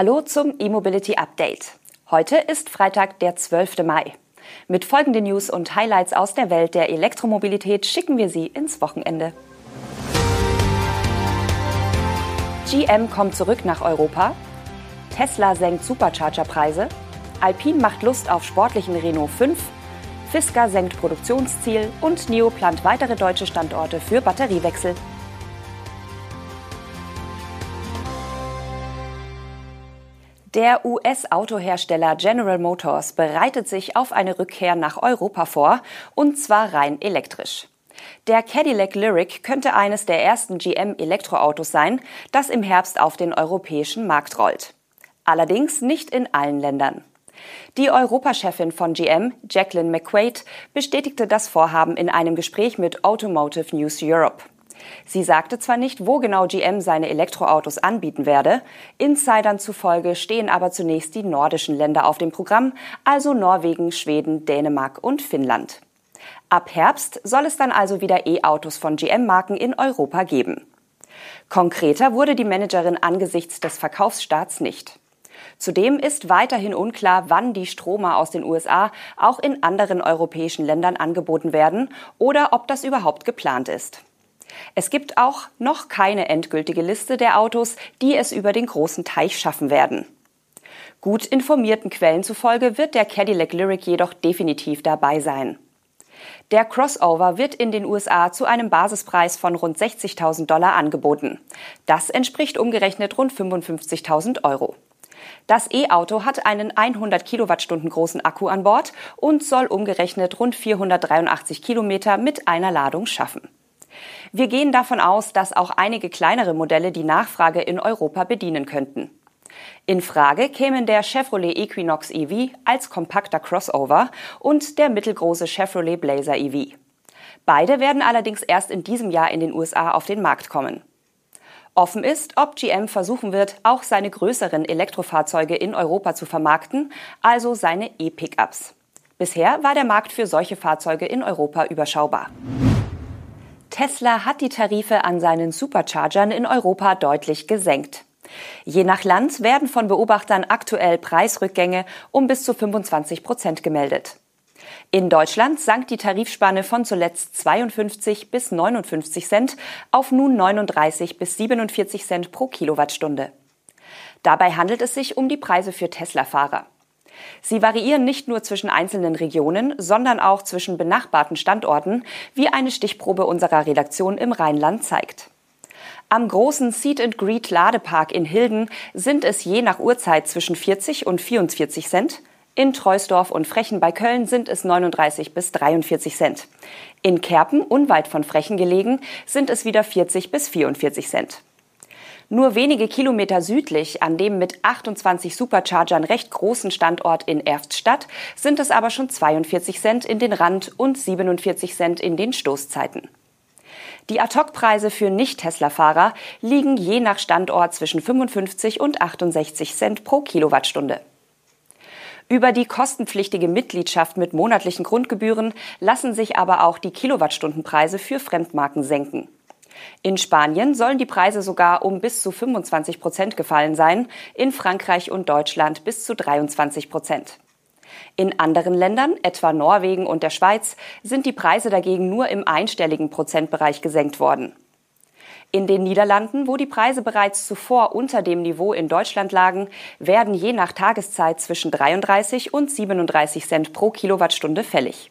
Hallo zum E-Mobility Update. Heute ist Freitag, der 12. Mai. Mit folgenden News und Highlights aus der Welt der Elektromobilität schicken wir Sie ins Wochenende. GM kommt zurück nach Europa. Tesla senkt Supercharger-Preise. Alpine macht Lust auf sportlichen Renault 5. Fisker senkt Produktionsziel und NIO plant weitere deutsche Standorte für Batteriewechsel. Der US-Autohersteller General Motors bereitet sich auf eine Rückkehr nach Europa vor, und zwar rein elektrisch. Der Cadillac Lyric könnte eines der ersten GM-Elektroautos sein, das im Herbst auf den europäischen Markt rollt. Allerdings nicht in allen Ländern. Die Europachefin von GM, Jacqueline McQuaid, bestätigte das Vorhaben in einem Gespräch mit Automotive News Europe. Sie sagte zwar nicht, wo genau GM seine Elektroautos anbieten werde, Insidern zufolge stehen aber zunächst die nordischen Länder auf dem Programm, also Norwegen, Schweden, Dänemark und Finnland. Ab Herbst soll es dann also wieder E-Autos von GM-Marken in Europa geben. Konkreter wurde die Managerin angesichts des Verkaufsstarts nicht. Zudem ist weiterhin unklar, wann die Stromer aus den USA auch in anderen europäischen Ländern angeboten werden oder ob das überhaupt geplant ist. Es gibt auch noch keine endgültige Liste der Autos, die es über den großen Teich schaffen werden. Gut informierten Quellen zufolge wird der Cadillac Lyric jedoch definitiv dabei sein. Der Crossover wird in den USA zu einem Basispreis von rund 60.000 Dollar angeboten. Das entspricht umgerechnet rund 55.000 Euro. Das E-Auto hat einen 100 Kilowattstunden großen Akku an Bord und soll umgerechnet rund 483 Kilometer mit einer Ladung schaffen. Wir gehen davon aus, dass auch einige kleinere Modelle die Nachfrage in Europa bedienen könnten. In Frage kämen der Chevrolet Equinox EV als kompakter Crossover und der mittelgroße Chevrolet Blazer EV. Beide werden allerdings erst in diesem Jahr in den USA auf den Markt kommen. Offen ist, ob GM versuchen wird, auch seine größeren Elektrofahrzeuge in Europa zu vermarkten, also seine E-Pickups. Bisher war der Markt für solche Fahrzeuge in Europa überschaubar. Tesla hat die Tarife an seinen Superchargern in Europa deutlich gesenkt. Je nach Land werden von Beobachtern aktuell Preisrückgänge um bis zu 25 Prozent gemeldet. In Deutschland sank die Tarifspanne von zuletzt 52 bis 59 Cent auf nun 39 bis 47 Cent pro Kilowattstunde. Dabei handelt es sich um die Preise für Tesla-Fahrer. Sie variieren nicht nur zwischen einzelnen Regionen, sondern auch zwischen benachbarten Standorten, wie eine Stichprobe unserer Redaktion im Rheinland zeigt. Am großen Seat and Greet Ladepark in Hilden sind es je nach Uhrzeit zwischen 40 und 44 Cent. In Treusdorf und Frechen bei Köln sind es 39 bis 43 Cent. In Kerpen, unweit von Frechen gelegen, sind es wieder 40 bis 44 Cent. Nur wenige Kilometer südlich, an dem mit 28 Superchargern recht großen Standort in Erftstadt, sind es aber schon 42 Cent in den Rand- und 47 Cent in den Stoßzeiten. Die Ad-Hoc-Preise für Nicht-Tesla-Fahrer liegen je nach Standort zwischen 55 und 68 Cent pro Kilowattstunde. Über die kostenpflichtige Mitgliedschaft mit monatlichen Grundgebühren lassen sich aber auch die Kilowattstundenpreise für Fremdmarken senken. In Spanien sollen die Preise sogar um bis zu 25 Prozent gefallen sein, in Frankreich und Deutschland bis zu 23 Prozent. In anderen Ländern, etwa Norwegen und der Schweiz, sind die Preise dagegen nur im einstelligen Prozentbereich gesenkt worden. In den Niederlanden, wo die Preise bereits zuvor unter dem Niveau in Deutschland lagen, werden je nach Tageszeit zwischen 33 und 37 Cent pro Kilowattstunde fällig.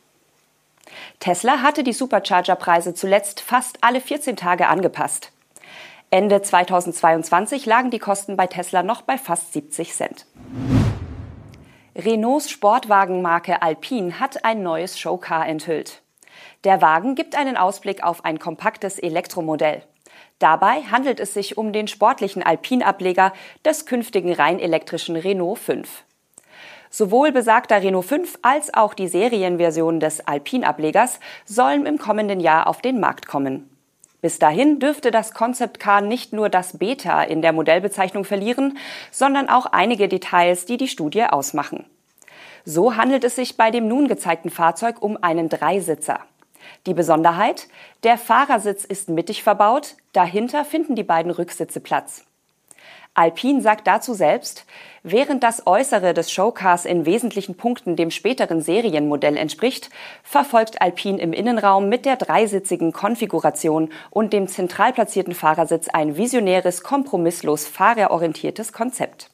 Tesla hatte die Supercharger-Preise zuletzt fast alle 14 Tage angepasst. Ende 2022 lagen die Kosten bei Tesla noch bei fast 70 Cent. Renaults Sportwagenmarke Alpine hat ein neues Showcar enthüllt. Der Wagen gibt einen Ausblick auf ein kompaktes Elektromodell. Dabei handelt es sich um den sportlichen Alpine-Ableger des künftigen rein elektrischen Renault 5. Sowohl besagter Renault 5 als auch die Serienversion des Alpine-Ablegers sollen im kommenden Jahr auf den Markt kommen. Bis dahin dürfte das Concept Car nicht nur das Beta in der Modellbezeichnung verlieren, sondern auch einige Details, die die Studie ausmachen. So handelt es sich bei dem nun gezeigten Fahrzeug um einen Dreisitzer. Die Besonderheit? Der Fahrersitz ist mittig verbaut, dahinter finden die beiden Rücksitze Platz. Alpine sagt dazu selbst, während das Äußere des Showcars in wesentlichen Punkten dem späteren Serienmodell entspricht, verfolgt Alpine im Innenraum mit der dreisitzigen Konfiguration und dem zentral platzierten Fahrersitz ein visionäres, kompromisslos fahrerorientiertes Konzept.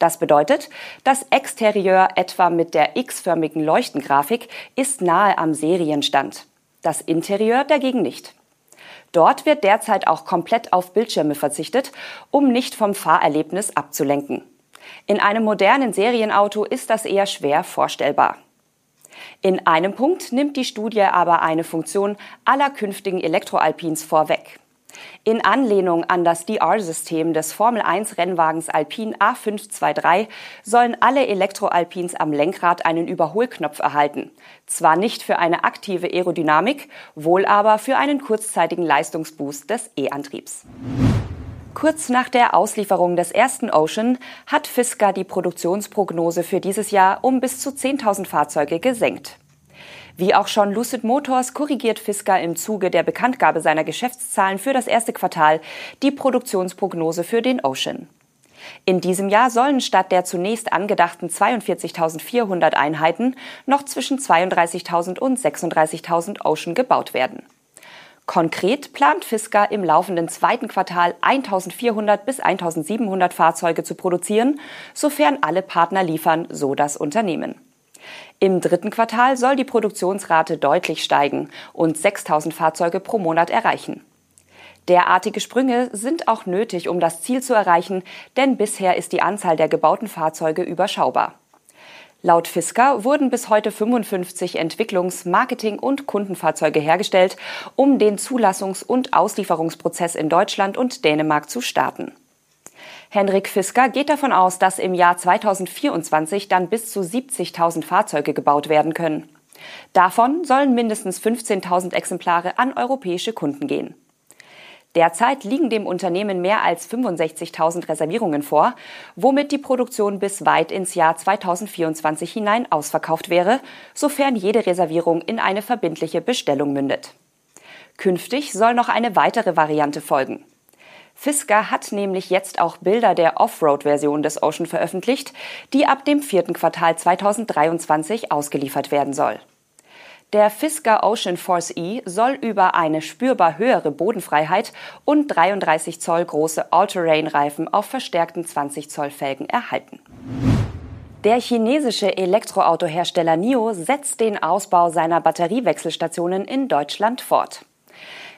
Das bedeutet, das Exterieur etwa mit der x-förmigen Leuchtengrafik ist nahe am Serienstand. Das Interieur dagegen nicht. Dort wird derzeit auch komplett auf Bildschirme verzichtet, um nicht vom Fahrerlebnis abzulenken. In einem modernen Serienauto ist das eher schwer vorstellbar. In einem Punkt nimmt die Studie aber eine Funktion aller künftigen Elektroalpins vorweg. In Anlehnung an das DR-System des Formel-1-Rennwagens Alpine A523 sollen alle Elektroalpins am Lenkrad einen Überholknopf erhalten. Zwar nicht für eine aktive Aerodynamik, wohl aber für einen kurzzeitigen Leistungsboost des E-Antriebs. Kurz nach der Auslieferung des ersten Ocean hat Fisker die Produktionsprognose für dieses Jahr um bis zu 10.000 Fahrzeuge gesenkt. Wie auch schon Lucid Motors korrigiert Fisker im Zuge der Bekanntgabe seiner Geschäftszahlen für das erste Quartal die Produktionsprognose für den Ocean. In diesem Jahr sollen statt der zunächst angedachten 42.400 Einheiten noch zwischen 32.000 und 36.000 Ocean gebaut werden. Konkret plant Fisker im laufenden zweiten Quartal 1400 bis 1700 Fahrzeuge zu produzieren, sofern alle Partner liefern, so das Unternehmen. Im dritten Quartal soll die Produktionsrate deutlich steigen und 6000 Fahrzeuge pro Monat erreichen. Derartige Sprünge sind auch nötig, um das Ziel zu erreichen, denn bisher ist die Anzahl der gebauten Fahrzeuge überschaubar. Laut Fisker wurden bis heute 55 Entwicklungs-, Marketing- und Kundenfahrzeuge hergestellt, um den Zulassungs- und Auslieferungsprozess in Deutschland und Dänemark zu starten. Henrik Fisker geht davon aus, dass im Jahr 2024 dann bis zu 70.000 Fahrzeuge gebaut werden können. Davon sollen mindestens 15.000 Exemplare an europäische Kunden gehen. Derzeit liegen dem Unternehmen mehr als 65.000 Reservierungen vor, womit die Produktion bis weit ins Jahr 2024 hinein ausverkauft wäre, sofern jede Reservierung in eine verbindliche Bestellung mündet. Künftig soll noch eine weitere Variante folgen. Fisker hat nämlich jetzt auch Bilder der Offroad-Version des Ocean veröffentlicht, die ab dem vierten Quartal 2023 ausgeliefert werden soll. Der Fisker Ocean Force E soll über eine spürbar höhere Bodenfreiheit und 33 Zoll große All-Terrain-Reifen auf verstärkten 20 Zoll Felgen erhalten. Der chinesische Elektroautohersteller NIO setzt den Ausbau seiner Batteriewechselstationen in Deutschland fort.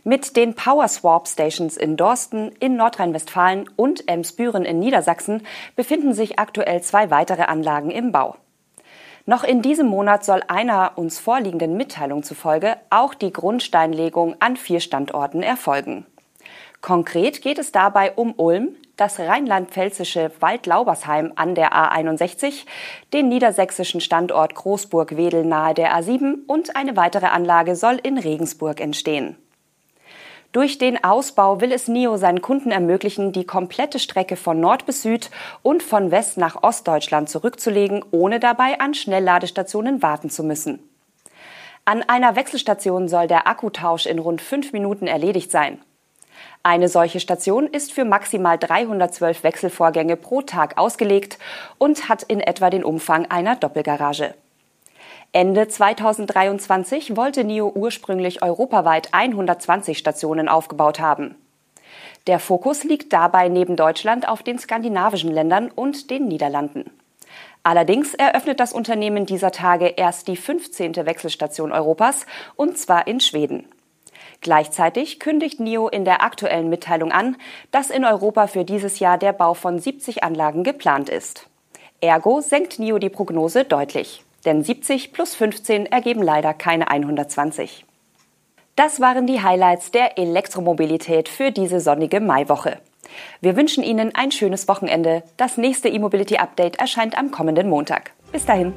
Mit den Power Swap Stations in Dorsten in Nordrhein-Westfalen und Emsbüren in Niedersachsen befinden sich aktuell zwei weitere Anlagen im Bau. Noch in diesem Monat soll einer uns vorliegenden Mitteilung zufolge auch die Grundsteinlegung an vier Standorten erfolgen. Konkret geht es dabei um Ulm, das rheinland-pfälzische Waldlaubersheim an der A61, den niedersächsischen Standort Großburg-Wedel nahe der A7 und eine weitere Anlage soll in Regensburg entstehen. Durch den Ausbau will es NIO seinen Kunden ermöglichen, die komplette Strecke von Nord bis Süd und von West nach Ostdeutschland zurückzulegen, ohne dabei an Schnellladestationen warten zu müssen. An einer Wechselstation soll der Akkutausch in rund fünf Minuten erledigt sein. Eine solche Station ist für maximal 312 Wechselvorgänge pro Tag ausgelegt und hat in etwa den Umfang einer Doppelgarage. Ende 2023 wollte NIO ursprünglich europaweit 120 Stationen aufgebaut haben. Der Fokus liegt dabei neben Deutschland auf den skandinavischen Ländern und den Niederlanden. Allerdings eröffnet das Unternehmen dieser Tage erst die 15. Wechselstation Europas, und zwar in Schweden. Gleichzeitig kündigt NIO in der aktuellen Mitteilung an, dass in Europa für dieses Jahr der Bau von 70 Anlagen geplant ist. Ergo senkt NIO die Prognose deutlich. Denn 70 plus 15 ergeben leider keine 120. Das waren die Highlights der Elektromobilität für diese sonnige Maiwoche. Wir wünschen Ihnen ein schönes Wochenende. Das nächste E-Mobility Update erscheint am kommenden Montag. Bis dahin.